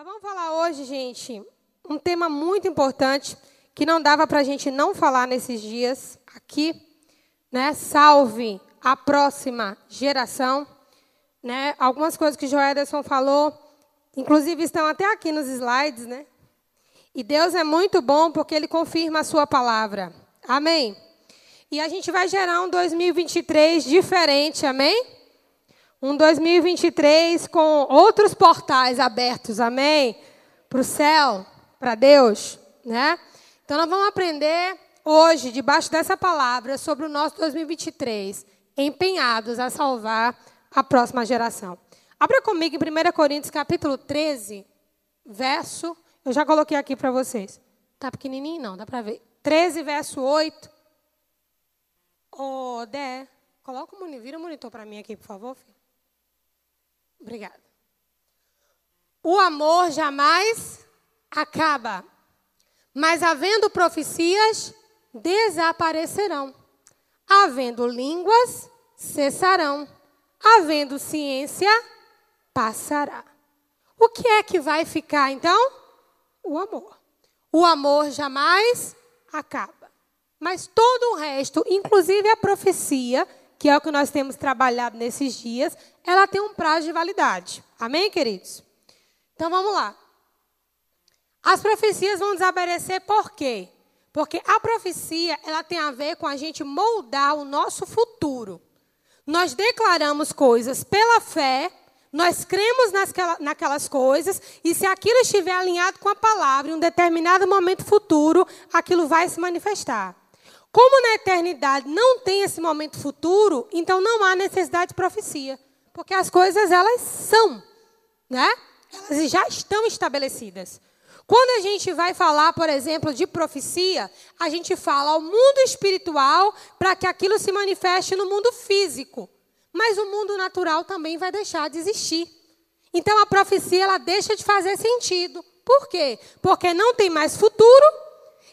Nós vamos falar hoje, gente, um tema muito importante que não dava para a gente não falar nesses dias aqui, né? Salve a próxima geração, né? Algumas coisas que Joederson falou, inclusive estão até aqui nos slides, né? E Deus é muito bom porque Ele confirma a Sua palavra. Amém. E a gente vai gerar um 2023 diferente, amém? Um 2023 com outros portais abertos, amém? Para o céu, para Deus, né? Então nós vamos aprender hoje, debaixo dessa palavra, sobre o nosso 2023, empenhados a salvar a próxima geração. Abra comigo em 1 Coríntios capítulo 13, verso. Eu já coloquei aqui para vocês. Tá pequenininho? Não, dá para ver. 13, verso 8. Ô, oh, Dé, coloca o monitor, vira o monitor para mim aqui, por favor, filho. Obrigada. O amor jamais acaba, mas havendo profecias, desaparecerão. Havendo línguas, cessarão. Havendo ciência, passará. O que é que vai ficar então? O amor. O amor jamais acaba. Mas todo o resto, inclusive a profecia, que é o que nós temos trabalhado nesses dias, ela tem um prazo de validade. Amém, queridos? Então vamos lá. As profecias vão desaparecer por quê? Porque a profecia, ela tem a ver com a gente moldar o nosso futuro. Nós declaramos coisas pela fé, nós cremos naquelas coisas, e se aquilo estiver alinhado com a palavra, em um determinado momento futuro, aquilo vai se manifestar. Como na eternidade não tem esse momento futuro, então não há necessidade de profecia, porque as coisas elas são, né? Elas já estão estabelecidas. Quando a gente vai falar, por exemplo, de profecia, a gente fala ao mundo espiritual para que aquilo se manifeste no mundo físico. Mas o mundo natural também vai deixar de existir. Então a profecia ela deixa de fazer sentido. Por quê? Porque não tem mais futuro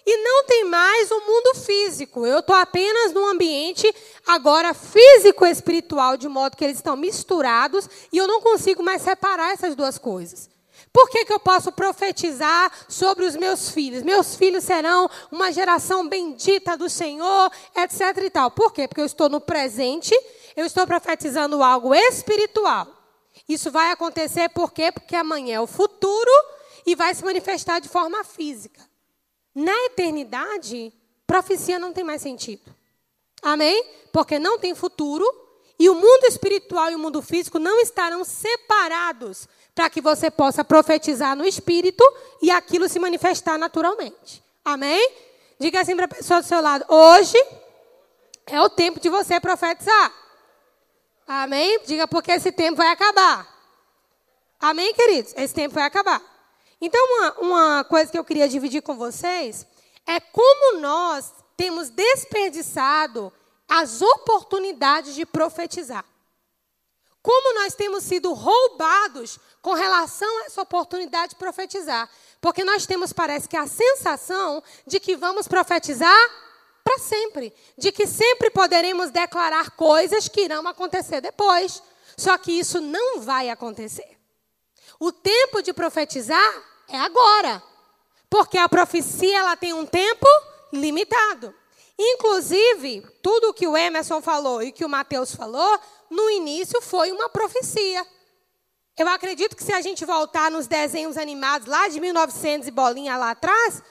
e não tem mais o mundo físico. Eu estou apenas num ambiente agora físico-espiritual, de modo que eles estão misturados e eu não consigo mais separar essas duas coisas. Por que, que eu posso profetizar sobre os meus filhos? Meus filhos serão uma geração bendita do Senhor, etc. e tal. Por quê? Porque eu estou no presente, eu estou profetizando algo espiritual. Isso vai acontecer por quê? Porque amanhã é o futuro e vai se manifestar de forma física. Na eternidade, profecia não tem mais sentido. Amém? Porque não tem futuro e o mundo espiritual e o mundo físico não estarão separados para que você possa profetizar no espírito e aquilo se manifestar naturalmente. Amém? Diga assim para a pessoa do seu lado: hoje é o tempo de você profetizar. Amém? Diga porque esse tempo vai acabar. Amém, queridos? Esse tempo vai acabar. Então, uma, uma coisa que eu queria dividir com vocês é como nós temos desperdiçado as oportunidades de profetizar. Como nós temos sido roubados com relação a essa oportunidade de profetizar. Porque nós temos, parece que, a sensação de que vamos profetizar para sempre. De que sempre poderemos declarar coisas que irão acontecer depois. Só que isso não vai acontecer. O tempo de profetizar é agora. Porque a profecia ela tem um tempo limitado. Inclusive, tudo o que o Emerson falou e que o Mateus falou, no início foi uma profecia. Eu acredito que se a gente voltar nos desenhos animados lá de 1900 e bolinha lá atrás,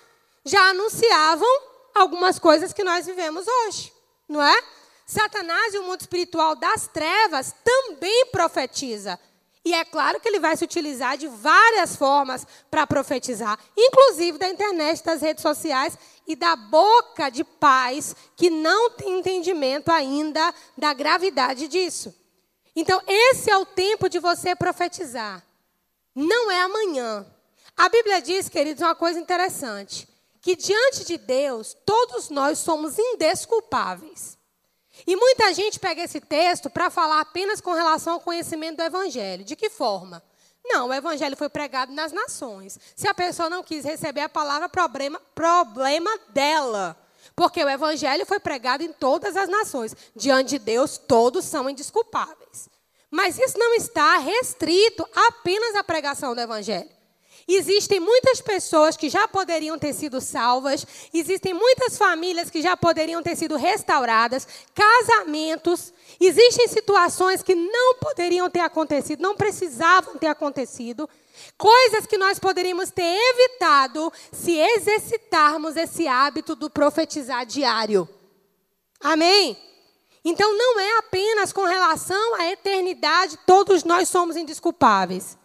já anunciavam algumas coisas que nós vivemos hoje, não é? Satanás e o mundo espiritual das trevas também profetiza. E é claro que ele vai se utilizar de várias formas para profetizar, inclusive da internet, das redes sociais e da boca de pais que não têm entendimento ainda da gravidade disso. Então, esse é o tempo de você profetizar. Não é amanhã. A Bíblia diz, queridos, uma coisa interessante: que diante de Deus, todos nós somos indesculpáveis. E muita gente pega esse texto para falar apenas com relação ao conhecimento do Evangelho. De que forma? Não, o Evangelho foi pregado nas nações. Se a pessoa não quis receber a palavra, problema, problema dela. Porque o Evangelho foi pregado em todas as nações. Diante de Deus, todos são indisculpáveis. Mas isso não está restrito apenas à pregação do Evangelho. Existem muitas pessoas que já poderiam ter sido salvas, existem muitas famílias que já poderiam ter sido restauradas, casamentos, existem situações que não poderiam ter acontecido, não precisavam ter acontecido, coisas que nós poderíamos ter evitado se exercitarmos esse hábito do profetizar diário. Amém? Então não é apenas com relação à eternidade, todos nós somos indisculpáveis.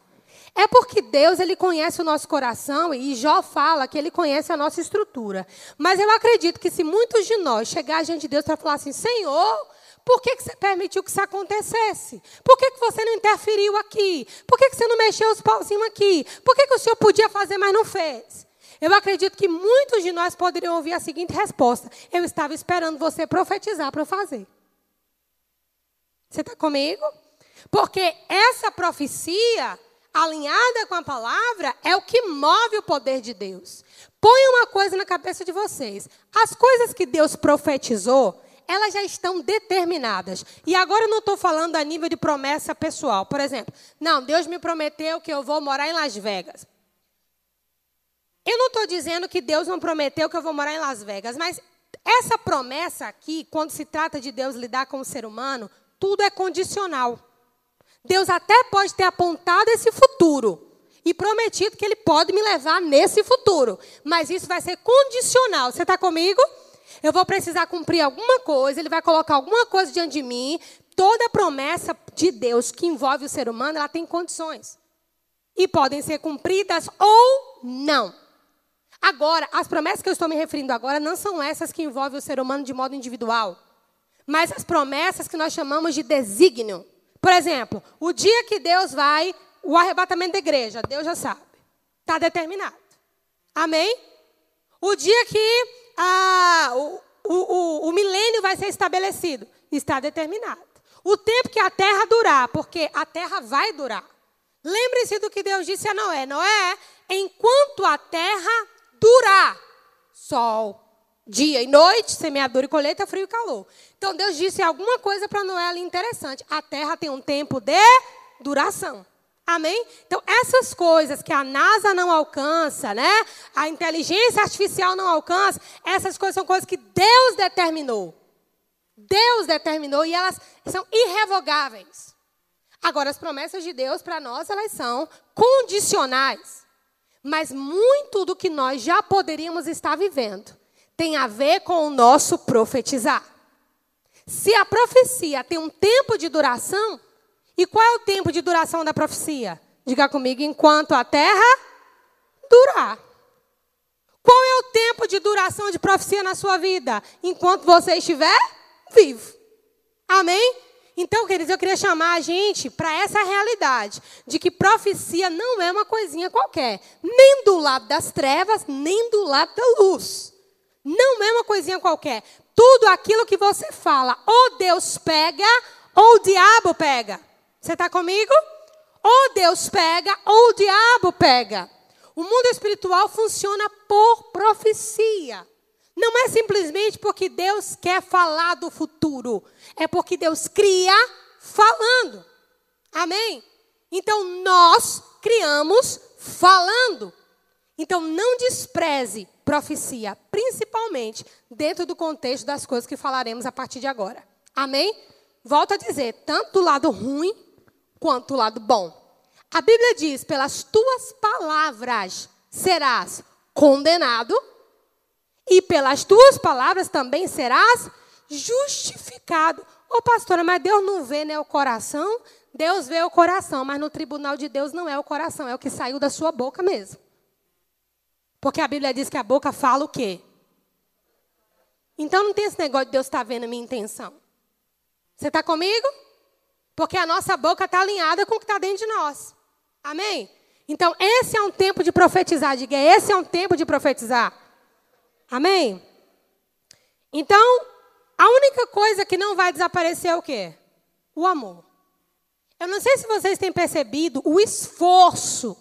É porque Deus ele conhece o nosso coração e Jó fala que ele conhece a nossa estrutura. Mas eu acredito que se muitos de nós chegar diante de Deus para falar assim, Senhor, por que, que você permitiu que isso acontecesse? Por que, que você não interferiu aqui? Por que, que você não mexeu os pauzinhos aqui? Por que, que o Senhor podia fazer, mas não fez? Eu acredito que muitos de nós poderiam ouvir a seguinte resposta: Eu estava esperando você profetizar para eu fazer. Você está comigo? Porque essa profecia alinhada com a palavra, é o que move o poder de Deus. Põe uma coisa na cabeça de vocês: as coisas que Deus profetizou, elas já estão determinadas. E agora eu não estou falando a nível de promessa pessoal. Por exemplo, não, Deus me prometeu que eu vou morar em Las Vegas. Eu não estou dizendo que Deus não prometeu que eu vou morar em Las Vegas, mas essa promessa aqui, quando se trata de Deus lidar com o ser humano, tudo é condicional. Deus até pode ter apontado esse futuro e prometido que Ele pode me levar nesse futuro, mas isso vai ser condicional. Você está comigo? Eu vou precisar cumprir alguma coisa, Ele vai colocar alguma coisa diante de mim. Toda promessa de Deus que envolve o ser humano, ela tem condições. E podem ser cumpridas ou não. Agora, as promessas que eu estou me referindo agora não são essas que envolvem o ser humano de modo individual, mas as promessas que nós chamamos de desígnio. Por exemplo, o dia que Deus vai, o arrebatamento da igreja, Deus já sabe. Está determinado. Amém? O dia que ah, o, o, o milênio vai ser estabelecido, está determinado. O tempo que a terra durar, porque a terra vai durar. Lembre-se do que Deus disse a Noé: Noé, enquanto a terra durar, sol, dia e noite, semeadura e colheita, frio e calor. Então Deus disse alguma coisa para Noé ali interessante. A terra tem um tempo de duração. Amém? Então, essas coisas que a NASA não alcança, né? A inteligência artificial não alcança, essas coisas são coisas que Deus determinou. Deus determinou e elas são irrevogáveis. Agora, as promessas de Deus para nós, elas são condicionais. Mas muito do que nós já poderíamos estar vivendo tem a ver com o nosso profetizar. Se a profecia tem um tempo de duração, e qual é o tempo de duração da profecia? Diga comigo, enquanto a terra durar. Qual é o tempo de duração de profecia na sua vida? Enquanto você estiver vivo. Amém? Então, queridos, eu queria chamar a gente para essa realidade de que profecia não é uma coisinha qualquer, nem do lado das trevas, nem do lado da luz. Não é uma coisinha qualquer. Tudo aquilo que você fala, ou Deus pega, ou o diabo pega. Você está comigo? Ou Deus pega, ou o diabo pega. O mundo espiritual funciona por profecia. Não é simplesmente porque Deus quer falar do futuro. É porque Deus cria falando. Amém? Então nós criamos falando. Então não despreze profecia, principalmente dentro do contexto das coisas que falaremos a partir de agora. Amém? Volto a dizer, tanto do lado ruim quanto do lado bom. A Bíblia diz: pelas tuas palavras serás condenado, e pelas tuas palavras também serás justificado. Ô pastora, mas Deus não vê né, o coração? Deus vê o coração, mas no tribunal de Deus não é o coração, é o que saiu da sua boca mesmo. Porque a Bíblia diz que a boca fala o quê? Então não tem esse negócio de Deus estar tá vendo a minha intenção. Você está comigo? Porque a nossa boca está alinhada com o que está dentro de nós. Amém? Então, esse é um tempo de profetizar. Diga, esse é um tempo de profetizar. Amém? Então, a única coisa que não vai desaparecer é o quê? O amor. Eu não sei se vocês têm percebido o esforço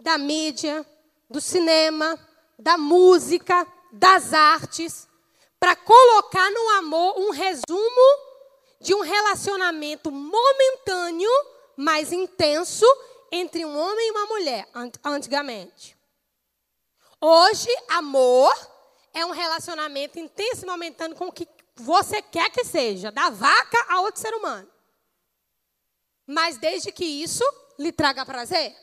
da mídia, do cinema, da música, das artes, para colocar no amor um resumo de um relacionamento momentâneo, mais intenso, entre um homem e uma mulher, antigamente. Hoje, amor é um relacionamento intenso e momentâneo com o que você quer que seja, da vaca a outro ser humano. Mas desde que isso lhe traga prazer.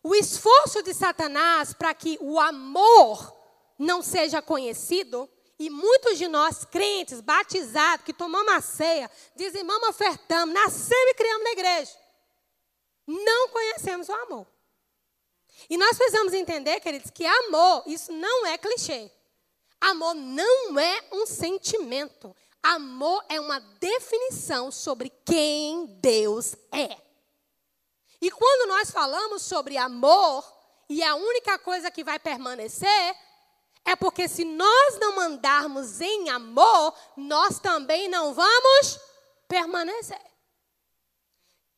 O esforço de Satanás para que o amor não seja conhecido, e muitos de nós, crentes, batizados, que tomamos a ceia, dizimamos, ofertamos, nascemos e criamos na igreja, não conhecemos o amor. E nós precisamos entender, queridos, que amor, isso não é clichê. Amor não é um sentimento. Amor é uma definição sobre quem Deus é. E quando nós falamos sobre amor, e a única coisa que vai permanecer, é porque se nós não mandarmos em amor, nós também não vamos permanecer.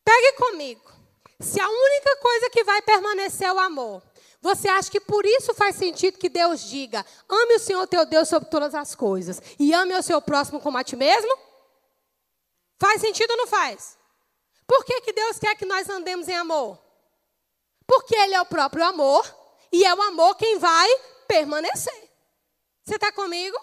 Pegue comigo. Se a única coisa que vai permanecer é o amor, você acha que por isso faz sentido que Deus diga: ame o Senhor teu Deus sobre todas as coisas e ame o seu próximo como a ti mesmo? Faz sentido ou não faz? Por que, que Deus quer que nós andemos em amor? Porque Ele é o próprio amor e é o amor quem vai permanecer. Você está comigo?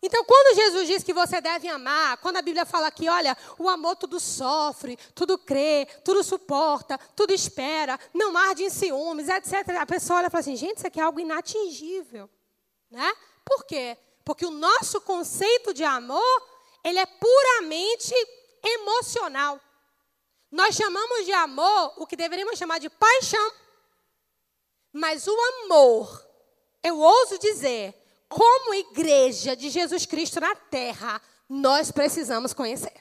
Então, quando Jesus diz que você deve amar, quando a Bíblia fala que, olha, o amor tudo sofre, tudo crê, tudo suporta, tudo espera, não arde em ciúmes, etc. A pessoa olha e fala assim, gente, isso aqui é algo inatingível. Né? Por quê? Porque o nosso conceito de amor, ele é puramente emocional. Nós chamamos de amor o que deveríamos chamar de paixão. Mas o amor, eu ouso dizer, como igreja de Jesus Cristo na terra, nós precisamos conhecer.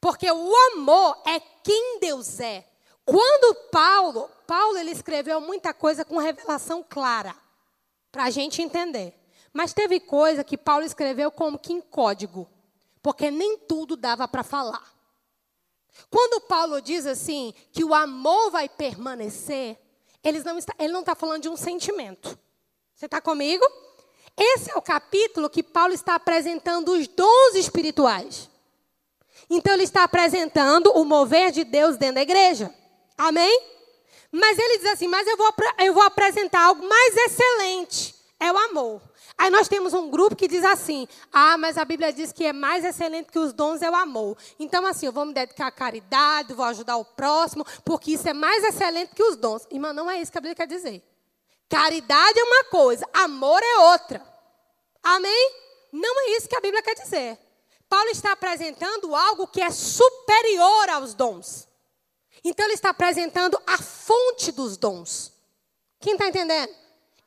Porque o amor é quem Deus é. Quando Paulo, Paulo ele escreveu muita coisa com revelação clara, para a gente entender. Mas teve coisa que Paulo escreveu como que em código, porque nem tudo dava para falar. Quando Paulo diz assim, que o amor vai permanecer, ele não está, ele não está falando de um sentimento. Você está comigo? Esse é o capítulo que Paulo está apresentando os dons espirituais. Então, ele está apresentando o mover de Deus dentro da igreja. Amém? Mas ele diz assim: Mas eu vou, eu vou apresentar algo mais excelente: é o amor. Aí nós temos um grupo que diz assim: ah, mas a Bíblia diz que é mais excelente que os dons é o amor. Então, assim, eu vou me dedicar à caridade, vou ajudar o próximo, porque isso é mais excelente que os dons. Irmã, não é isso que a Bíblia quer dizer. Caridade é uma coisa, amor é outra. Amém? Não é isso que a Bíblia quer dizer. Paulo está apresentando algo que é superior aos dons. Então, ele está apresentando a fonte dos dons. Quem está entendendo?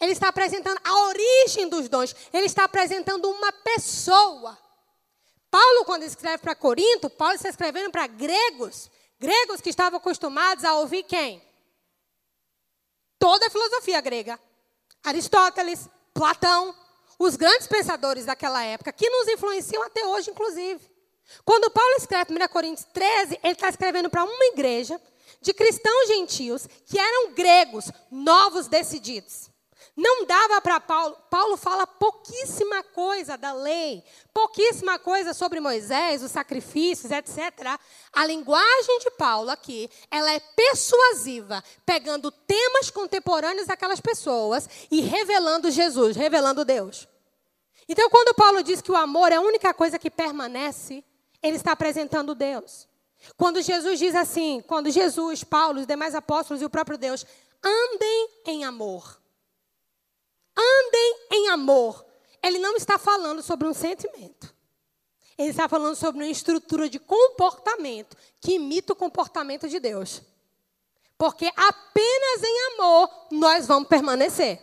Ele está apresentando a origem dos dons. Ele está apresentando uma pessoa. Paulo, quando escreve para Corinto, Paulo está escrevendo para gregos. Gregos que estavam acostumados a ouvir quem? Toda a filosofia grega. Aristóteles, Platão, os grandes pensadores daquela época, que nos influenciam até hoje, inclusive. Quando Paulo escreve 1 Coríntios 13, ele está escrevendo para uma igreja de cristãos gentios que eram gregos, novos decididos. Não dava para Paulo. Paulo fala pouquíssima coisa da lei, pouquíssima coisa sobre Moisés, os sacrifícios, etc. A linguagem de Paulo aqui, ela é persuasiva, pegando temas contemporâneos daquelas pessoas e revelando Jesus, revelando Deus. Então, quando Paulo diz que o amor é a única coisa que permanece, ele está apresentando Deus. Quando Jesus diz assim, quando Jesus, Paulo, os demais apóstolos e o próprio Deus andem em amor. Andem em amor. Ele não está falando sobre um sentimento. Ele está falando sobre uma estrutura de comportamento que imita o comportamento de Deus. Porque apenas em amor nós vamos permanecer.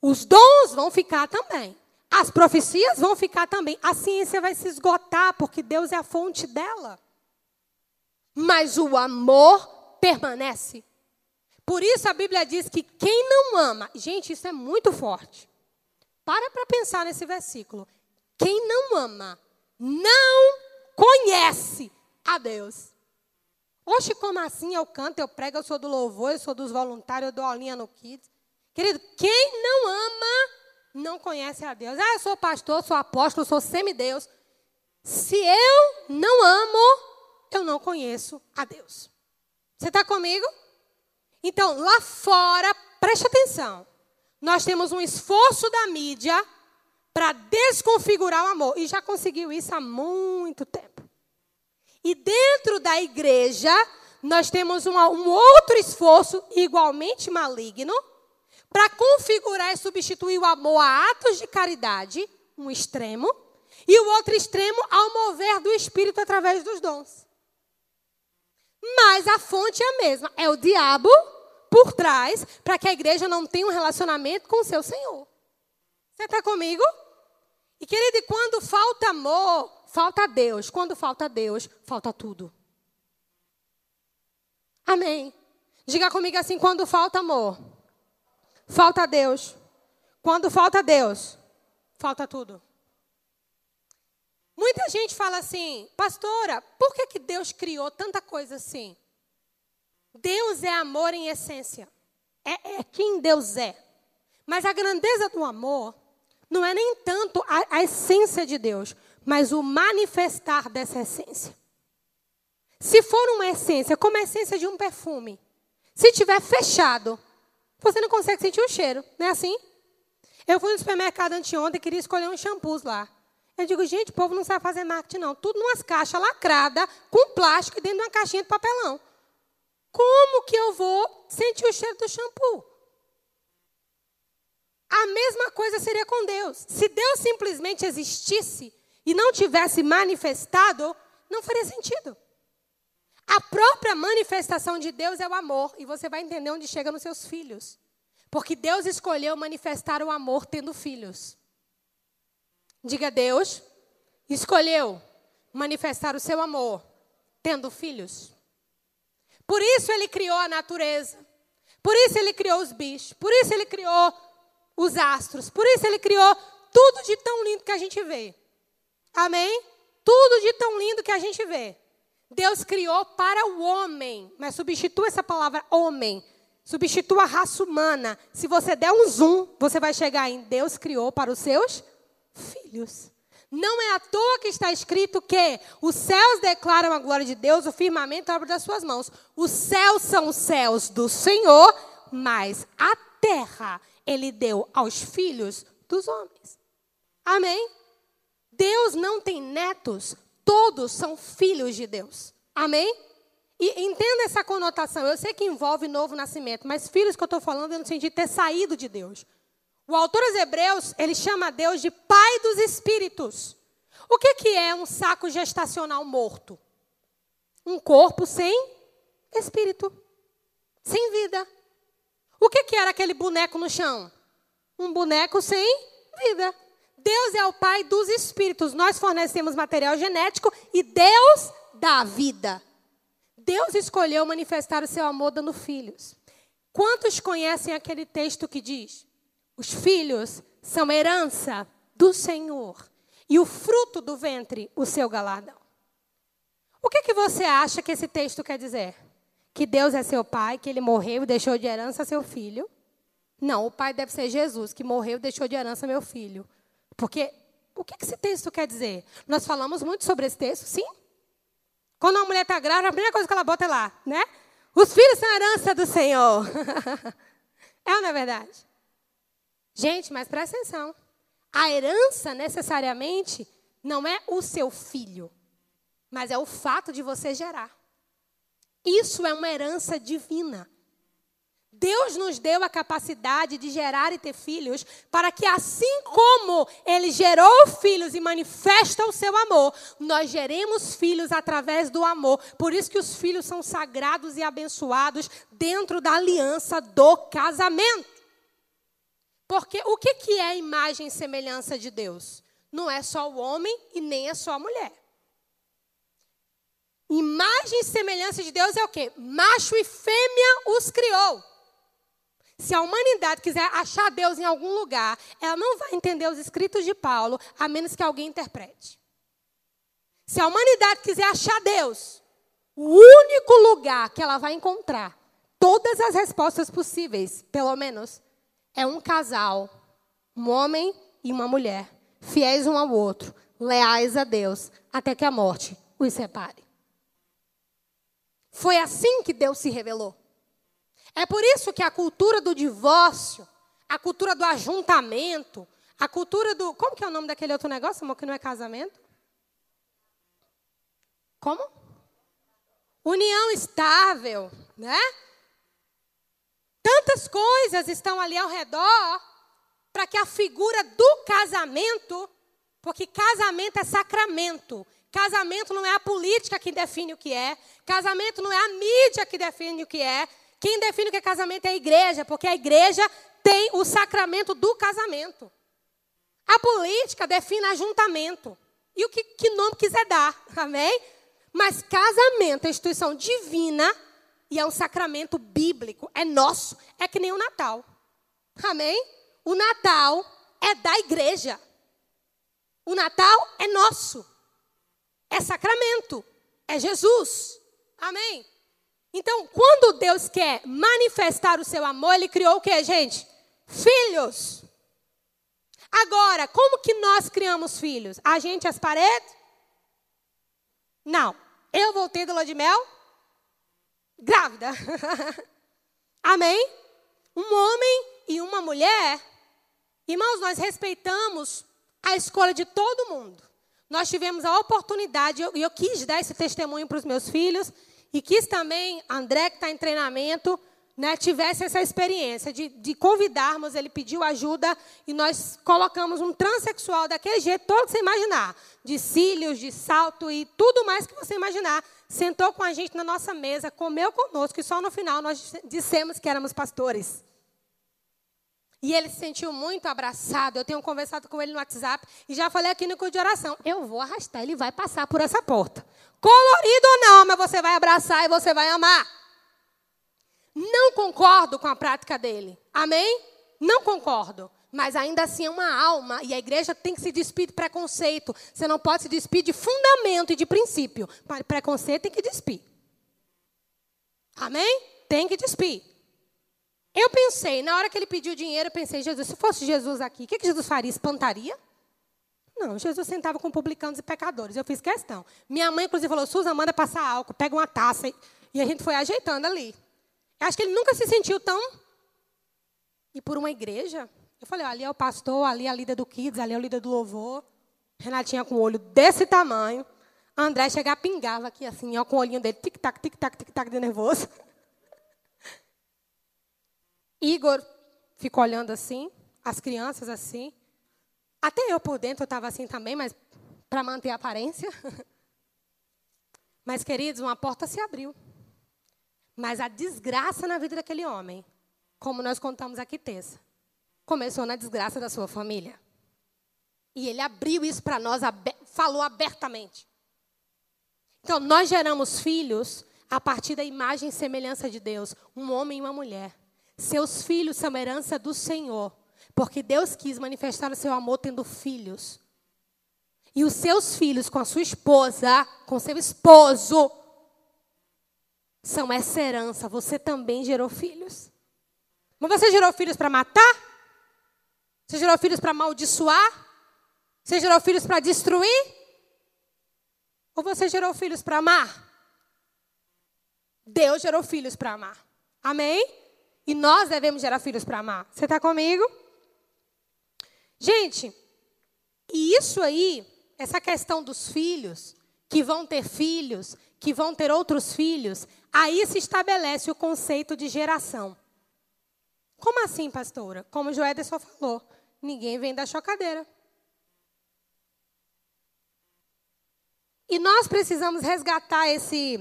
Os dons vão ficar também. As profecias vão ficar também. A ciência vai se esgotar, porque Deus é a fonte dela. Mas o amor permanece. Por isso a Bíblia diz que quem não ama, gente, isso é muito forte. Para para pensar nesse versículo. Quem não ama, não conhece a Deus. Oxe, como assim? Eu canto, eu prego, eu sou do louvor, eu sou dos voluntários, eu dou aulinha no Kids. Querido, quem não ama, não conhece a Deus. Ah, eu sou pastor, sou apóstolo, sou semideus. Se eu não amo, eu não conheço a Deus. Você está comigo? Então, lá fora, preste atenção. Nós temos um esforço da mídia para desconfigurar o amor. E já conseguiu isso há muito tempo. E dentro da igreja, nós temos um, um outro esforço igualmente maligno para configurar e substituir o amor a atos de caridade, um extremo, e o outro extremo ao mover do Espírito através dos dons. Mas a fonte é a mesma, é o diabo por trás para que a igreja não tenha um relacionamento com o seu Senhor. Você está comigo? E querido, quando falta amor, falta Deus. Quando falta Deus, falta tudo. Amém. Diga comigo assim: quando falta amor, falta Deus. Quando falta Deus, falta tudo. Muita gente fala assim, pastora, por que, que Deus criou tanta coisa assim? Deus é amor em essência. É, é quem Deus é. Mas a grandeza do amor não é nem tanto a, a essência de Deus, mas o manifestar dessa essência. Se for uma essência, como a essência de um perfume, se tiver fechado, você não consegue sentir o cheiro, não é assim? Eu fui no supermercado anteontem e queria escolher uns shampoos lá. Eu digo, gente, o povo não sabe fazer marketing, não. Tudo numas caixas lacradas, com plástico e dentro de uma caixinha de papelão. Como que eu vou sentir o cheiro do shampoo? A mesma coisa seria com Deus. Se Deus simplesmente existisse e não tivesse manifestado, não faria sentido. A própria manifestação de Deus é o amor, e você vai entender onde chega nos seus filhos. Porque Deus escolheu manifestar o amor tendo filhos. Diga Deus, escolheu manifestar o seu amor tendo filhos. Por isso ele criou a natureza. Por isso ele criou os bichos. Por isso ele criou os astros. Por isso ele criou tudo de tão lindo que a gente vê. Amém? Tudo de tão lindo que a gente vê. Deus criou para o homem, mas substitua essa palavra homem. Substitua a raça humana. Se você der um zoom, você vai chegar em Deus criou para os seus filhos. Não é à toa que está escrito que os céus declaram a glória de Deus, o firmamento abre das suas mãos. Os céus são os céus do Senhor, mas a terra ele deu aos filhos dos homens. Amém? Deus não tem netos, todos são filhos de Deus. Amém? E entenda essa conotação. Eu sei que envolve novo nascimento, mas filhos que eu estou falando é no sentido de ter saído de Deus. O autor aos Hebreus, ele chama Deus de Pai dos Espíritos. O que, que é um saco gestacional morto? Um corpo sem espírito, sem vida. O que, que era aquele boneco no chão? Um boneco sem vida. Deus é o Pai dos Espíritos. Nós fornecemos material genético e Deus dá vida. Deus escolheu manifestar o seu amor dando filhos. Quantos conhecem aquele texto que diz: os filhos são herança do Senhor e o fruto do ventre, o seu galardão. O que, que você acha que esse texto quer dizer? Que Deus é seu pai, que ele morreu e deixou de herança seu filho? Não, o pai deve ser Jesus, que morreu e deixou de herança meu filho. Porque o que, que esse texto quer dizer? Nós falamos muito sobre esse texto, sim? Quando uma mulher está grávida, a primeira coisa que ela bota é lá, né? Os filhos são herança do Senhor. é ou não é verdade? Gente, mas presta atenção. A herança necessariamente não é o seu filho, mas é o fato de você gerar. Isso é uma herança divina. Deus nos deu a capacidade de gerar e ter filhos, para que assim como Ele gerou filhos e manifesta o seu amor, nós geremos filhos através do amor. Por isso que os filhos são sagrados e abençoados dentro da aliança do casamento. Porque o que, que é imagem e semelhança de Deus? Não é só o homem e nem é só a mulher. Imagem e semelhança de Deus é o quê? Macho e fêmea os criou. Se a humanidade quiser achar Deus em algum lugar, ela não vai entender os escritos de Paulo, a menos que alguém interprete. Se a humanidade quiser achar Deus, o único lugar que ela vai encontrar todas as respostas possíveis, pelo menos, é um casal, um homem e uma mulher, fiéis um ao outro, leais a Deus, até que a morte os separe. Foi assim que Deus se revelou. É por isso que a cultura do divórcio, a cultura do ajuntamento, a cultura do. Como que é o nome daquele outro negócio, amor, que não é casamento? Como? União estável, né? Tantas coisas estão ali ao redor para que a figura do casamento, porque casamento é sacramento. Casamento não é a política que define o que é. Casamento não é a mídia que define o que é. Quem define o que é casamento é a igreja, porque a igreja tem o sacramento do casamento. A política define ajuntamento. E o que, que nome quiser dar, amém? Mas casamento é instituição divina e é um sacramento bíblico, é nosso, é que nem o Natal. Amém? O Natal é da igreja. O Natal é nosso. É sacramento. É Jesus. Amém? Então, quando Deus quer manifestar o seu amor, Ele criou o que, gente? Filhos. Agora, como que nós criamos filhos? A gente as paredes? Não. Eu voltei do lua de mel grávida. Amém? Um homem e uma mulher. Irmãos, nós respeitamos a escolha de todo mundo. Nós tivemos a oportunidade, e eu, eu, quis dar esse testemunho para os meus filhos, e quis também, André, que está em treinamento, né, tivesse essa experiência de, de, convidarmos, ele pediu ajuda e nós colocamos um transexual daquele jeito, todo que você imaginar, de cílios, de salto e tudo mais que você imaginar, sentou com a gente na nossa mesa, comeu conosco e só no final nós dissemos que éramos pastores. E ele se sentiu muito abraçado. Eu tenho conversado com ele no WhatsApp e já falei aqui no culto de oração. Eu vou arrastar, ele vai passar por essa porta. Colorido ou não, mas você vai abraçar e você vai amar. Não concordo com a prática dele. Amém? Não concordo. Mas ainda assim é uma alma e a igreja tem que se despir de preconceito. Você não pode se despir de fundamento e de princípio. Preconceito tem que despir. Amém? Tem que despir. Eu pensei, na hora que ele pediu dinheiro, eu pensei, Jesus, se fosse Jesus aqui, o que, que Jesus faria? Espantaria? Não, Jesus sentava com publicanos e pecadores. Eu fiz questão. Minha mãe, inclusive, falou: Suza, manda passar álcool, pega uma taça. E a gente foi ajeitando ali. Acho que ele nunca se sentiu tão. E por uma igreja? Eu falei: ali é o pastor, ali é a líder do Kids, ali é o líder do louvor. Renatinha com o olho desse tamanho. André chegar, pingava aqui assim, ó, com o olhinho dele, tic-tac, tic-tac, tic-tac, de nervoso. Igor ficou olhando assim, as crianças assim. Até eu por dentro estava assim também, mas para manter a aparência. Mas, queridos, uma porta se abriu. Mas a desgraça na vida daquele homem, como nós contamos aqui terça, começou na desgraça da sua família. E ele abriu isso para nós, falou abertamente. Então, nós geramos filhos a partir da imagem e semelhança de Deus, um homem e uma mulher. Seus filhos são herança do Senhor, porque Deus quis manifestar o seu amor tendo filhos. E os seus filhos com a sua esposa, com seu esposo, são essa herança. Você também gerou filhos. Mas você gerou filhos para matar? Você gerou filhos para amaldiçoar? Você gerou filhos para destruir? Ou você gerou filhos para amar? Deus gerou filhos para amar. Amém? E nós devemos gerar filhos para amar. Você está comigo? Gente, e isso aí, essa questão dos filhos, que vão ter filhos, que vão ter outros filhos, aí se estabelece o conceito de geração. Como assim, pastora? Como o Joederson falou, ninguém vem da chocadeira. E nós precisamos resgatar esse,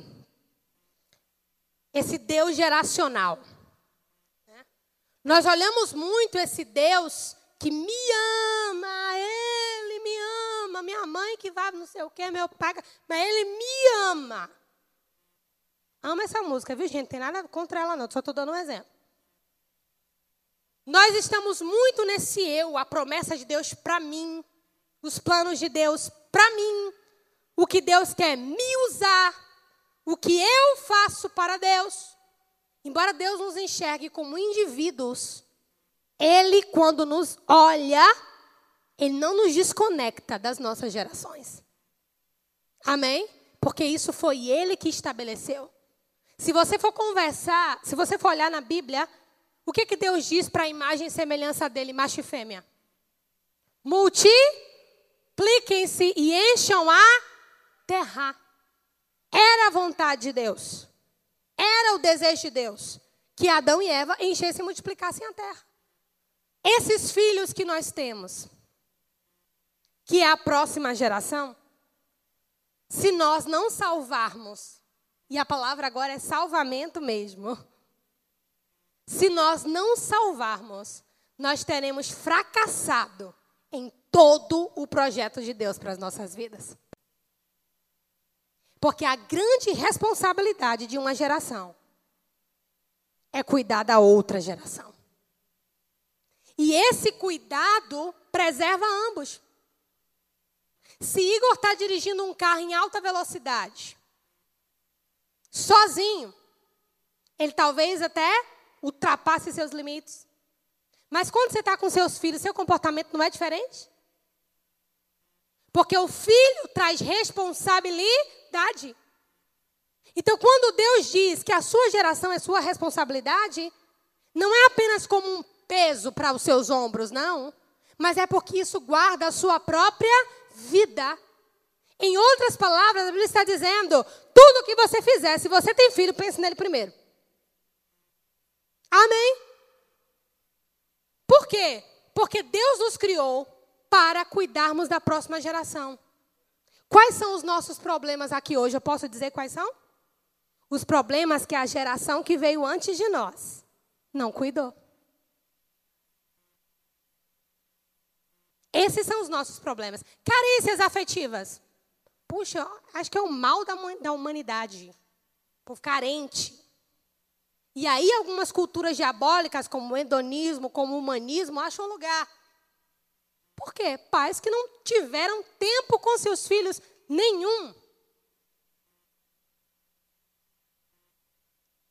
esse Deus geracional. Nós olhamos muito esse Deus que me ama, Ele me ama, minha mãe que vai não sei o quê, meu pai, mas Ele me ama. Ama essa música, viu, gente? Tem nada contra ela, não, só estou dando um exemplo. Nós estamos muito nesse eu, a promessa de Deus para mim, os planos de Deus para mim, o que Deus quer me usar, o que eu faço para Deus. Embora Deus nos enxergue como indivíduos, Ele, quando nos olha, Ele não nos desconecta das nossas gerações. Amém? Porque isso foi Ele que estabeleceu. Se você for conversar, se você for olhar na Bíblia, o que, que Deus diz para a imagem e semelhança dele, macho e fêmea? Multipliquem-se e encham a terra. Era a vontade de Deus. Era o desejo de Deus. Que Adão e Eva enchessem e multiplicassem a terra. Esses filhos que nós temos, que é a próxima geração, se nós não salvarmos, e a palavra agora é salvamento mesmo, se nós não salvarmos, nós teremos fracassado em todo o projeto de Deus para as nossas vidas. Porque a grande responsabilidade de uma geração é cuidar da outra geração. E esse cuidado preserva ambos. Se Igor está dirigindo um carro em alta velocidade, sozinho, ele talvez até ultrapasse seus limites. Mas quando você está com seus filhos, seu comportamento não é diferente? Porque o filho traz responsabilidade. Então, quando Deus diz que a sua geração é sua responsabilidade, não é apenas como um peso para os seus ombros, não. Mas é porque isso guarda a sua própria vida. Em outras palavras, a Bíblia está dizendo: tudo que você fizer, se você tem filho, pense nele primeiro. Amém? Por quê? Porque Deus nos criou para cuidarmos da próxima geração. Quais são os nossos problemas aqui hoje? Eu posso dizer quais são? Os problemas que a geração que veio antes de nós não cuidou. Esses são os nossos problemas. Carícias afetivas. Puxa, acho que é o mal da, da humanidade. Povo carente. E aí algumas culturas diabólicas, como o hedonismo, como o humanismo, acham lugar. Por quê? Pais que não tiveram tempo com seus filhos nenhum.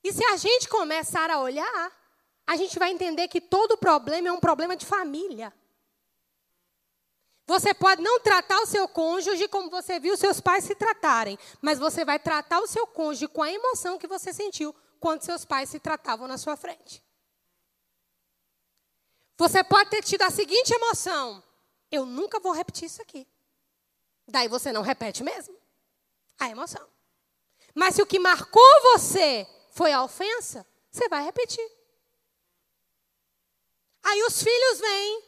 E se a gente começar a olhar, a gente vai entender que todo problema é um problema de família. Você pode não tratar o seu cônjuge como você viu seus pais se tratarem, mas você vai tratar o seu cônjuge com a emoção que você sentiu quando seus pais se tratavam na sua frente. Você pode ter tido a seguinte emoção: eu nunca vou repetir isso aqui. Daí você não repete mesmo. A emoção. Mas se o que marcou você foi a ofensa, você vai repetir. Aí os filhos vêm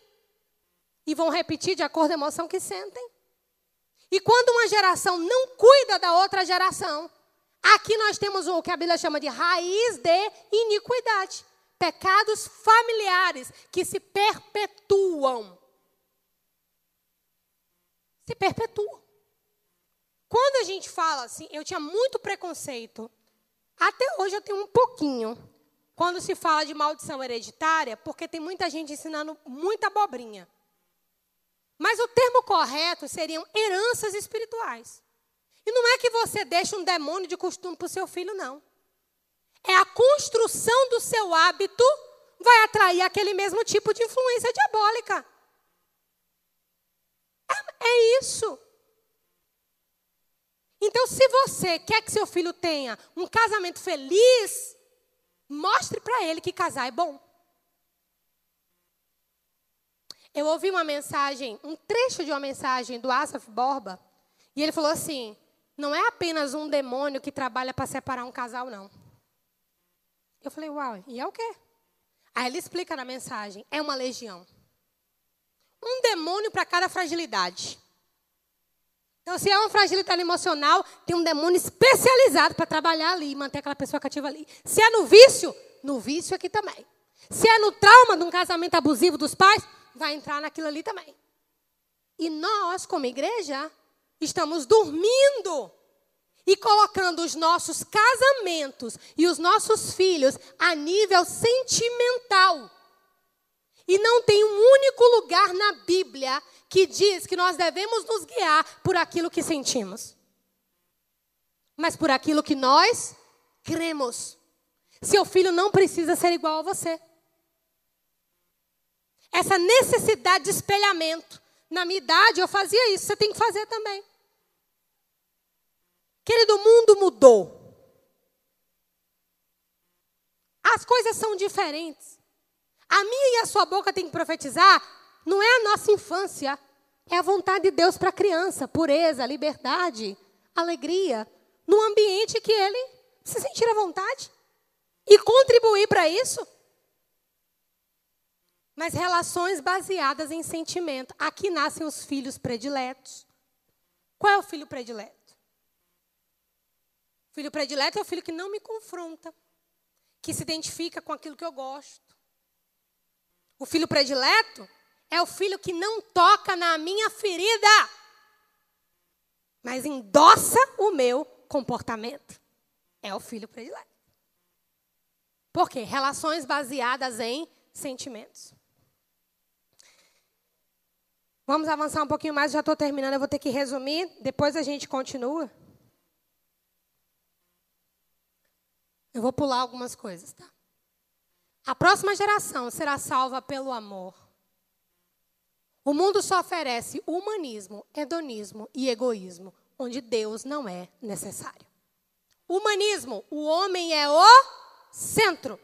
e vão repetir de acordo com a emoção que sentem. E quando uma geração não cuida da outra geração, aqui nós temos o que a Bíblia chama de raiz de iniquidade. Pecados familiares que se perpetuam. Se perpetuam. Quando a gente fala assim, eu tinha muito preconceito. Até hoje eu tenho um pouquinho. Quando se fala de maldição hereditária, porque tem muita gente ensinando muita abobrinha. Mas o termo correto seriam heranças espirituais. E não é que você deixa um demônio de costume para o seu filho, não. É a construção do seu hábito vai atrair aquele mesmo tipo de influência diabólica. É, é isso. Então, se você quer que seu filho tenha um casamento feliz, mostre para ele que casar é bom. Eu ouvi uma mensagem, um trecho de uma mensagem do Asaf Borba, e ele falou assim: não é apenas um demônio que trabalha para separar um casal, não. Eu falei, uau, e é o quê? Aí ele explica na mensagem: é uma legião. Um demônio para cada fragilidade. Então, se é uma fragilidade emocional, tem um demônio especializado para trabalhar ali, manter aquela pessoa cativa ali. Se é no vício, no vício aqui também. Se é no trauma de um casamento abusivo dos pais, vai entrar naquilo ali também. E nós, como igreja, estamos dormindo e colocando os nossos casamentos e os nossos filhos a nível sentimental. E não tem um único lugar na Bíblia que diz que nós devemos nos guiar por aquilo que sentimos, mas por aquilo que nós cremos. Seu filho não precisa ser igual a você essa necessidade de espelhamento. Na minha idade eu fazia isso, você tem que fazer também. Querido, o mundo mudou. As coisas são diferentes. A minha e a sua boca tem que profetizar, não é a nossa infância, é a vontade de Deus para a criança, pureza, liberdade, alegria, num ambiente que ele se sentir à vontade e contribuir para isso. Mas relações baseadas em sentimento. Aqui nascem os filhos prediletos. Qual é o filho predileto? Filho predileto é o filho que não me confronta, que se identifica com aquilo que eu gosto. O filho predileto é o filho que não toca na minha ferida, mas endossa o meu comportamento. É o filho predileto. Por quê? Relações baseadas em sentimentos. Vamos avançar um pouquinho mais, já estou terminando, eu vou ter que resumir, depois a gente continua. Eu vou pular algumas coisas, tá? A próxima geração será salva pelo amor. O mundo só oferece humanismo, hedonismo e egoísmo, onde Deus não é necessário. Humanismo, o homem é o centro.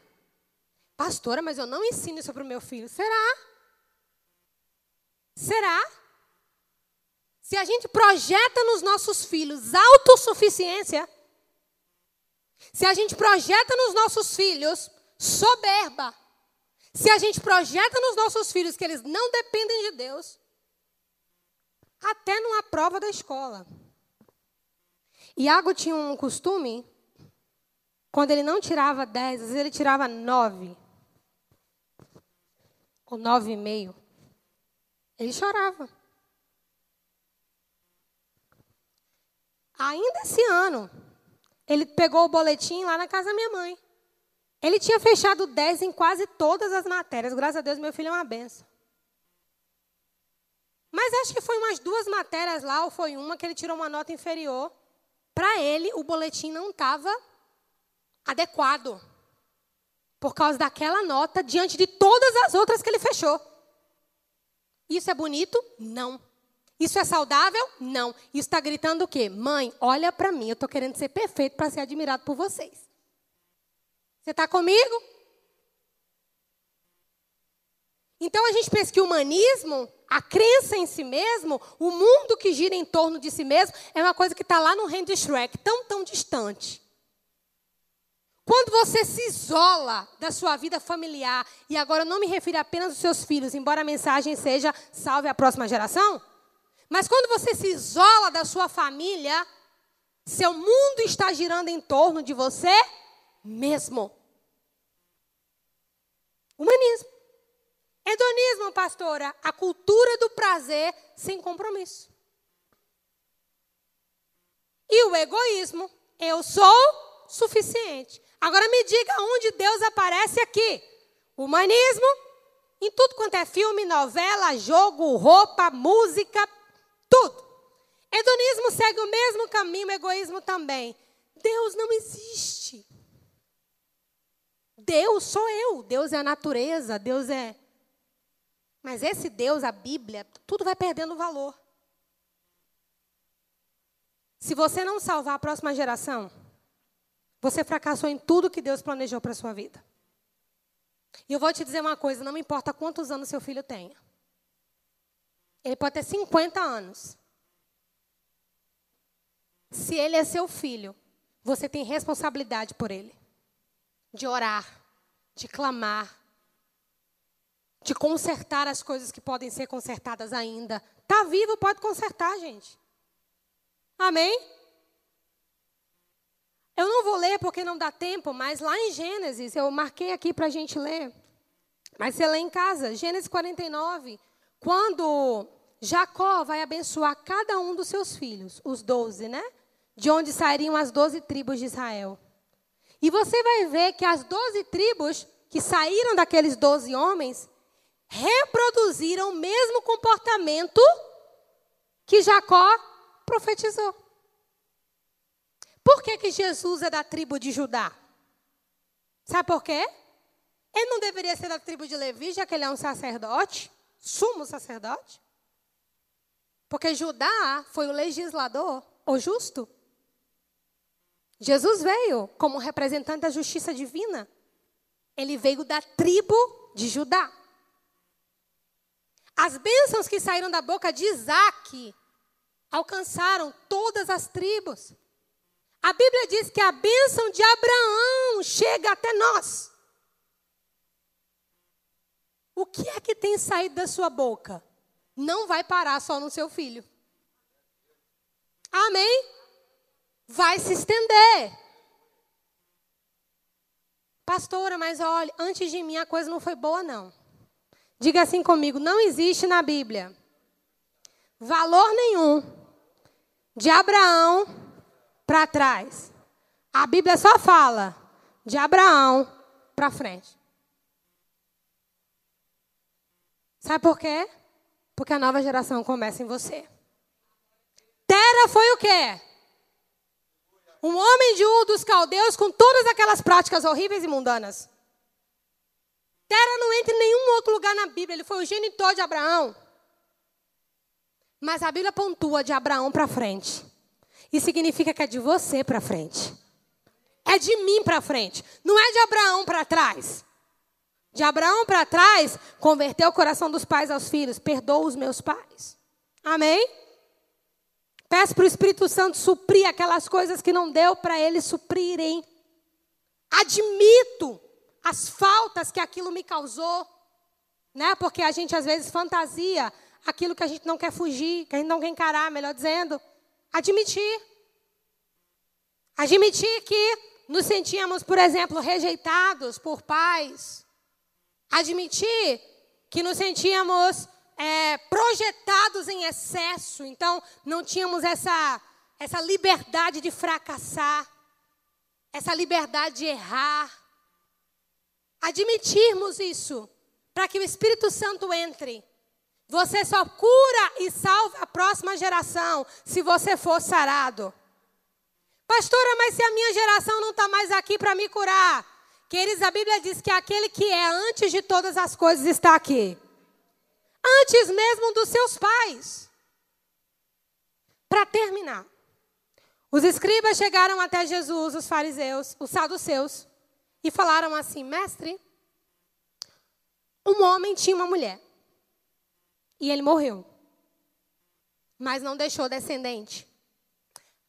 Pastora, mas eu não ensino isso para o meu filho. Será? Será? Se a gente projeta nos nossos filhos autossuficiência, se a gente projeta nos nossos filhos soberba, se a gente projeta nos nossos filhos que eles não dependem de Deus, até numa prova da escola. Iago tinha um costume, quando ele não tirava 10, às vezes ele tirava 9. Ou 9,5. Ele chorava. Ainda esse ano, ele pegou o boletim lá na casa da minha mãe. Ele tinha fechado 10 em quase todas as matérias. Graças a Deus, meu filho é uma benção. Mas acho que foi umas duas matérias lá, ou foi uma que ele tirou uma nota inferior. Para ele, o boletim não estava adequado. Por causa daquela nota, diante de todas as outras que ele fechou. Isso é bonito? Não. Isso é saudável? Não. Isso está gritando o quê? Mãe, olha para mim, eu estou querendo ser perfeito para ser admirado por vocês. Você está comigo? Então a gente pensa que o humanismo, a crença em si mesmo, o mundo que gira em torno de si mesmo, é uma coisa que está lá no reino de Shrek, tão, tão distante. Quando você se isola da sua vida familiar, e agora eu não me refiro apenas aos seus filhos, embora a mensagem seja salve a próxima geração, mas quando você se isola da sua família, seu mundo está girando em torno de você mesmo. Humanismo. Hedonismo, pastora, a cultura do prazer sem compromisso. E o egoísmo, eu sou suficiente. Agora me diga onde Deus aparece aqui. Humanismo, em tudo quanto é filme, novela, jogo, roupa, música, tudo. Hedonismo segue o mesmo caminho, egoísmo também. Deus não existe. Deus sou eu, Deus é a natureza, Deus é. Mas esse Deus, a Bíblia, tudo vai perdendo valor. Se você não salvar a próxima geração, você fracassou em tudo que Deus planejou para a sua vida. E eu vou te dizer uma coisa: não importa quantos anos seu filho tenha. Ele pode ter 50 anos. Se ele é seu filho, você tem responsabilidade por ele de orar, de clamar, de consertar as coisas que podem ser consertadas ainda. Está vivo, pode consertar, gente. Amém? Eu não vou ler porque não dá tempo, mas lá em Gênesis, eu marquei aqui para a gente ler. Mas você lê em casa, Gênesis 49, quando Jacó vai abençoar cada um dos seus filhos, os doze, né? De onde sairiam as doze tribos de Israel. E você vai ver que as doze tribos que saíram daqueles doze homens reproduziram o mesmo comportamento que Jacó profetizou. Por que, que Jesus é da tribo de Judá? Sabe por quê? Ele não deveria ser da tribo de Levi, já que ele é um sacerdote, sumo sacerdote. Porque Judá foi o legislador, o justo. Jesus veio como representante da justiça divina. Ele veio da tribo de Judá. As bênçãos que saíram da boca de Isaac alcançaram todas as tribos. A Bíblia diz que a bênção de Abraão chega até nós. O que é que tem saído da sua boca? Não vai parar só no seu filho. Amém? Vai se estender. Pastora, mas olha, antes de mim a coisa não foi boa, não. Diga assim comigo: não existe na Bíblia valor nenhum de Abraão para trás. A Bíblia só fala de Abraão para frente. Sabe por quê? Porque a nova geração começa em você. Tera foi o quê? Um homem de Ur dos caldeus com todas aquelas práticas horríveis e mundanas. Tera não entra em nenhum outro lugar na Bíblia. Ele foi o genitor de Abraão. Mas a Bíblia pontua de Abraão para frente. Isso significa que é de você para frente. É de mim para frente. Não é de Abraão para. De Abraão para trás, converteu o coração dos pais aos filhos. Perdoa os meus pais. Amém? Peço para o Espírito Santo suprir aquelas coisas que não deu para eles suprirem. Admito as faltas que aquilo me causou, né? Porque a gente às vezes fantasia aquilo que a gente não quer fugir, que a gente não quer encarar, melhor dizendo. Admitir. Admitir que nos sentíamos, por exemplo, rejeitados por pais. Admitir que nos sentíamos é, projetados em excesso, então não tínhamos essa, essa liberdade de fracassar, essa liberdade de errar. Admitirmos isso, para que o Espírito Santo entre. Você só cura e salva a próxima geração se você for sarado. Pastora, mas se a minha geração não está mais aqui para me curar? Queridos, a Bíblia diz que aquele que é antes de todas as coisas está aqui antes mesmo dos seus pais. Para terminar, os escribas chegaram até Jesus, os fariseus, os saduceus, e falaram assim: Mestre, um homem tinha uma mulher e ele morreu, mas não deixou descendente.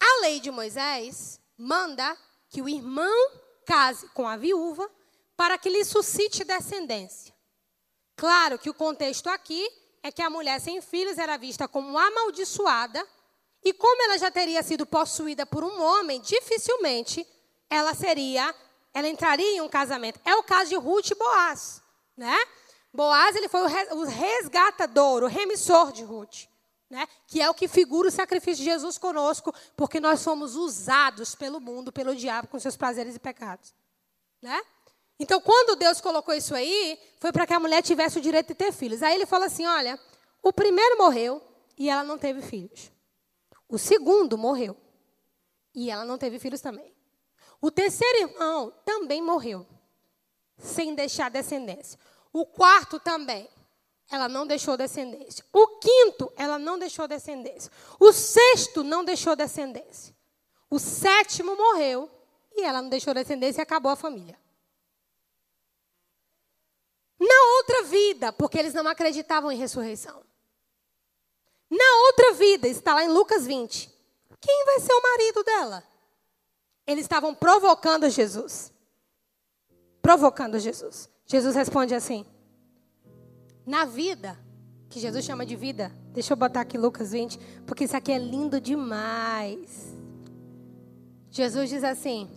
A lei de Moisés manda que o irmão case com a viúva para que lhe suscite descendência. Claro que o contexto aqui é que a mulher sem filhos era vista como amaldiçoada, e como ela já teria sido possuída por um homem, dificilmente ela seria, ela entraria em um casamento. É o caso de Ruth e Boaz, né? Boaz ele foi o resgatador, o remissor de Ruth, né? Que é o que figura o sacrifício de Jesus conosco, porque nós somos usados pelo mundo, pelo diabo com seus prazeres e pecados, né? Então, quando Deus colocou isso aí, foi para que a mulher tivesse o direito de ter filhos. Aí ele fala assim: olha, o primeiro morreu e ela não teve filhos. O segundo morreu e ela não teve filhos também. O terceiro irmão também morreu, sem deixar descendência. O quarto também, ela não deixou descendência. O quinto, ela não deixou descendência. O sexto não deixou descendência. O sétimo morreu e ela não deixou descendência e acabou a família. Na outra vida, porque eles não acreditavam em ressurreição. Na outra vida, está lá em Lucas 20. Quem vai ser o marido dela? Eles estavam provocando Jesus. Provocando Jesus. Jesus responde assim: Na vida, que Jesus chama de vida, deixa eu botar aqui Lucas 20, porque isso aqui é lindo demais. Jesus diz assim: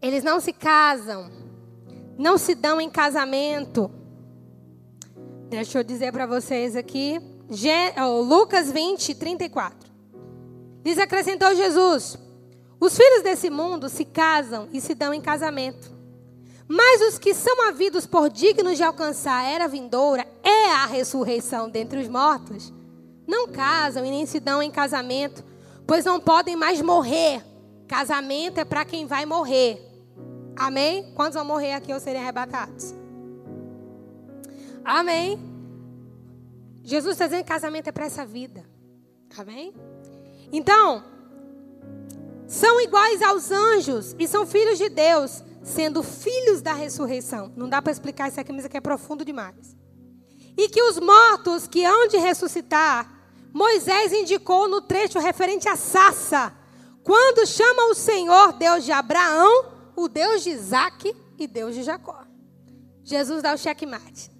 Eles não se casam, não se dão em casamento Deixa eu dizer para vocês aqui. Lucas 20, 34. Diz: acrescentou Jesus: Os filhos desse mundo se casam e se dão em casamento. Mas os que são havidos por dignos de alcançar a era vindoura é a ressurreição dentre os mortos. Não casam e nem se dão em casamento, pois não podem mais morrer. Casamento é para quem vai morrer. Amém? Quantos vão morrer aqui ou serem arrebatados? Amém? Jesus está dizendo que casamento é para essa vida. Amém? Então, são iguais aos anjos e são filhos de Deus, sendo filhos da ressurreição. Não dá para explicar isso aqui, mas aqui é profundo demais. E que os mortos que hão de ressuscitar, Moisés indicou no trecho referente a Sassa, quando chama o Senhor Deus de Abraão, o Deus de Isaac e Deus de Jacó. Jesus dá o checkmate.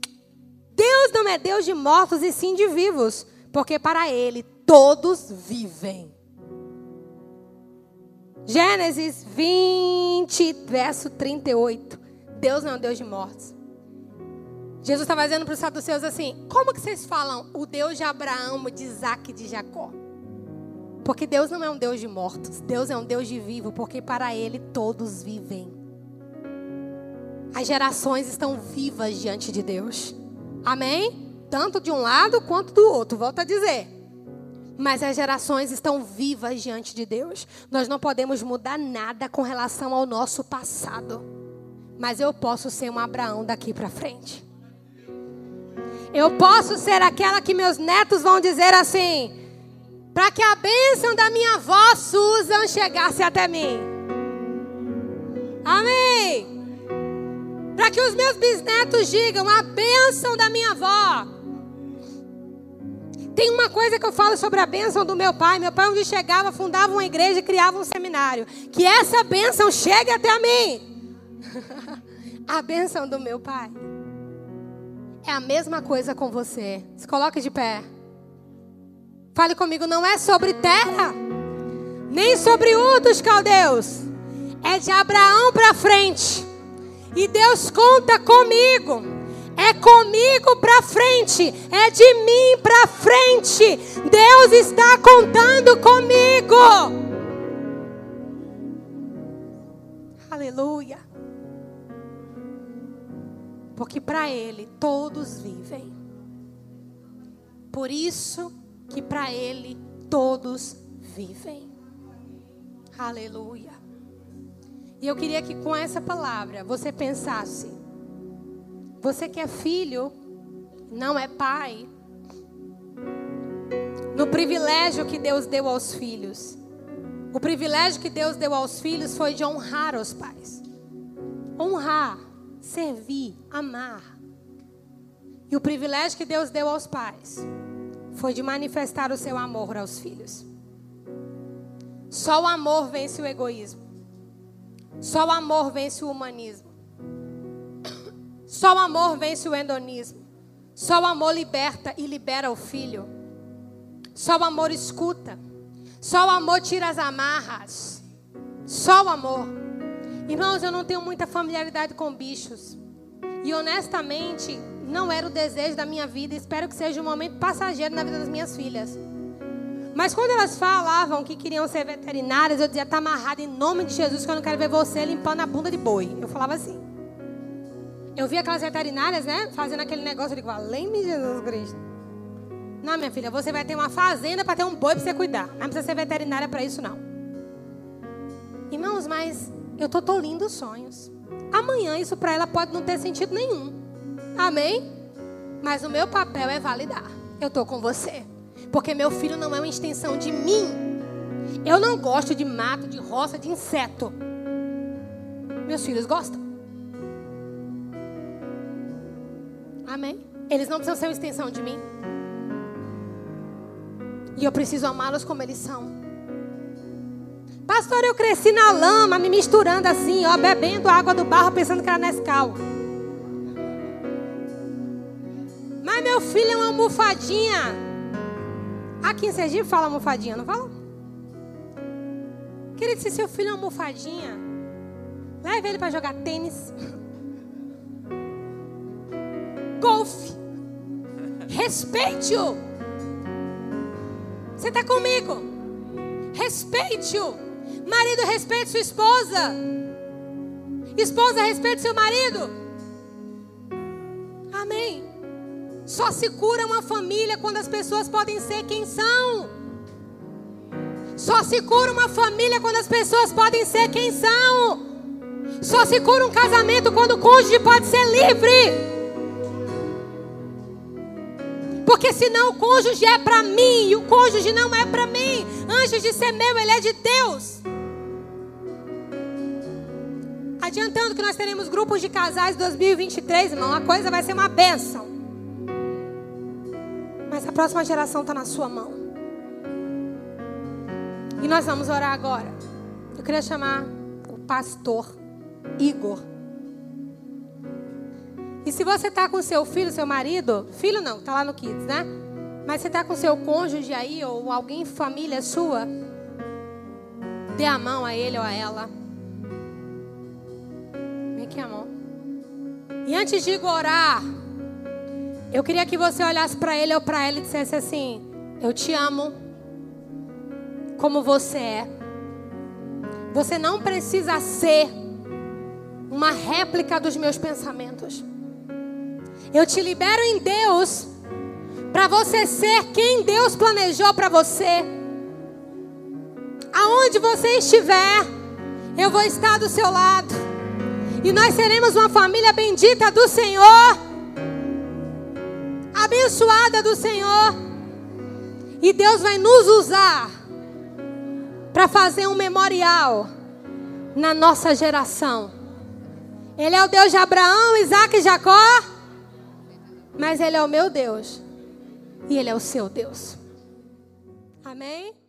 Deus não é Deus de mortos e sim de vivos, porque para ele todos vivem. Gênesis 20, verso 38. Deus não é um Deus de mortos. Jesus estava dizendo para os saduceus assim: Como que vocês falam o Deus de Abraão, de Isaac e de Jacó? Porque Deus não é um Deus de mortos, Deus é um Deus de vivo, porque para Ele todos vivem. As gerações estão vivas diante de Deus. Amém? Tanto de um lado quanto do outro, volto a dizer. Mas as gerações estão vivas diante de Deus. Nós não podemos mudar nada com relação ao nosso passado. Mas eu posso ser um Abraão daqui para frente. Eu posso ser aquela que meus netos vão dizer assim: para que a bênção da minha avó Susan chegasse até mim. Amém. Para que os meus bisnetos digam a bênção da minha avó. Tem uma coisa que eu falo sobre a bênção do meu pai. Meu pai, onde chegava, fundava uma igreja e criava um seminário. Que essa bênção chegue até mim. a bênção do meu pai. É a mesma coisa com você. Se coloque de pé. Fale comigo, não é sobre terra, nem sobre dos caldeus. É de Abraão para frente. E Deus conta comigo. É comigo para frente, é de mim para frente. Deus está contando comigo. Aleluia. Porque para Ele todos vivem. Por isso que para Ele todos vivem. Aleluia. E eu queria que com essa palavra você pensasse: você que é filho, não é pai, no privilégio que Deus deu aos filhos. O privilégio que Deus deu aos filhos foi de honrar os pais. Honrar, servir, amar. E o privilégio que Deus deu aos pais foi de manifestar o seu amor aos filhos. Só o amor vence o egoísmo. Só o amor vence o humanismo. Só o amor vence o endonismo. Só o amor liberta e libera o filho. Só o amor escuta. Só o amor tira as amarras. Só o amor. Irmãos, eu não tenho muita familiaridade com bichos. E honestamente, não era o desejo da minha vida. Espero que seja um momento passageiro na vida das minhas filhas. Mas quando elas falavam que queriam ser veterinárias, eu dizia: está amarrado em nome de Jesus, que eu não quero ver você limpando a bunda de boi. Eu falava assim. Eu via aquelas veterinárias, né? Fazendo aquele negócio. Eu digo: além de Jesus Cristo. Não, minha filha, você vai ter uma fazenda para ter um boi para você cuidar. Não precisa ser veterinária para isso, não. Irmãos, mas eu estou tolindo sonhos. Amanhã isso para ela pode não ter sentido nenhum. Amém? Mas o meu papel é validar. Eu estou com você. Porque meu filho não é uma extensão de mim. Eu não gosto de mato, de roça, de inseto. Meus filhos gostam. Amém? Eles não precisam ser uma extensão de mim. E eu preciso amá-los como eles são. Pastor, eu cresci na lama, me misturando assim, ó, bebendo água do barro, pensando que era Nescau. Mas meu filho é uma almofadinha. Aqui em Sergipe fala almofadinha, não fala? Queria que se seu filho é uma almofadinha, leve ele para jogar tênis, golfe. Respeite-o. Você está comigo? Respeite-o. Marido, respeite sua esposa. Esposa, respeite seu marido. Amém. Só se cura uma família quando as pessoas podem ser quem são. Só se cura uma família quando as pessoas podem ser quem são. Só se cura um casamento quando o cônjuge pode ser livre. Porque senão o cônjuge é para mim e o cônjuge não é para mim. Antes de ser meu, ele é de Deus. Adianta acreditando que nós teremos grupos de casais 2023, irmão. A coisa vai ser uma bênção. Mas a próxima geração está na sua mão. E nós vamos orar agora. Eu queria chamar o pastor Igor. Se você está com seu filho, seu marido, filho não, está lá no Kids, né? Mas você está com seu cônjuge aí, ou alguém, família sua, dê a mão a ele ou a ela. Vem aqui, amor. E antes de orar, eu queria que você olhasse para ele ou para ela e dissesse assim: Eu te amo como você é. Você não precisa ser uma réplica dos meus pensamentos. Eu te libero em Deus para você ser quem Deus planejou para você. Aonde você estiver, eu vou estar do seu lado. E nós seremos uma família bendita do Senhor, abençoada do Senhor. E Deus vai nos usar para fazer um memorial na nossa geração. Ele é o Deus de Abraão, Isaac e Jacó, mas Ele é o meu Deus e Ele é o seu Deus. Amém?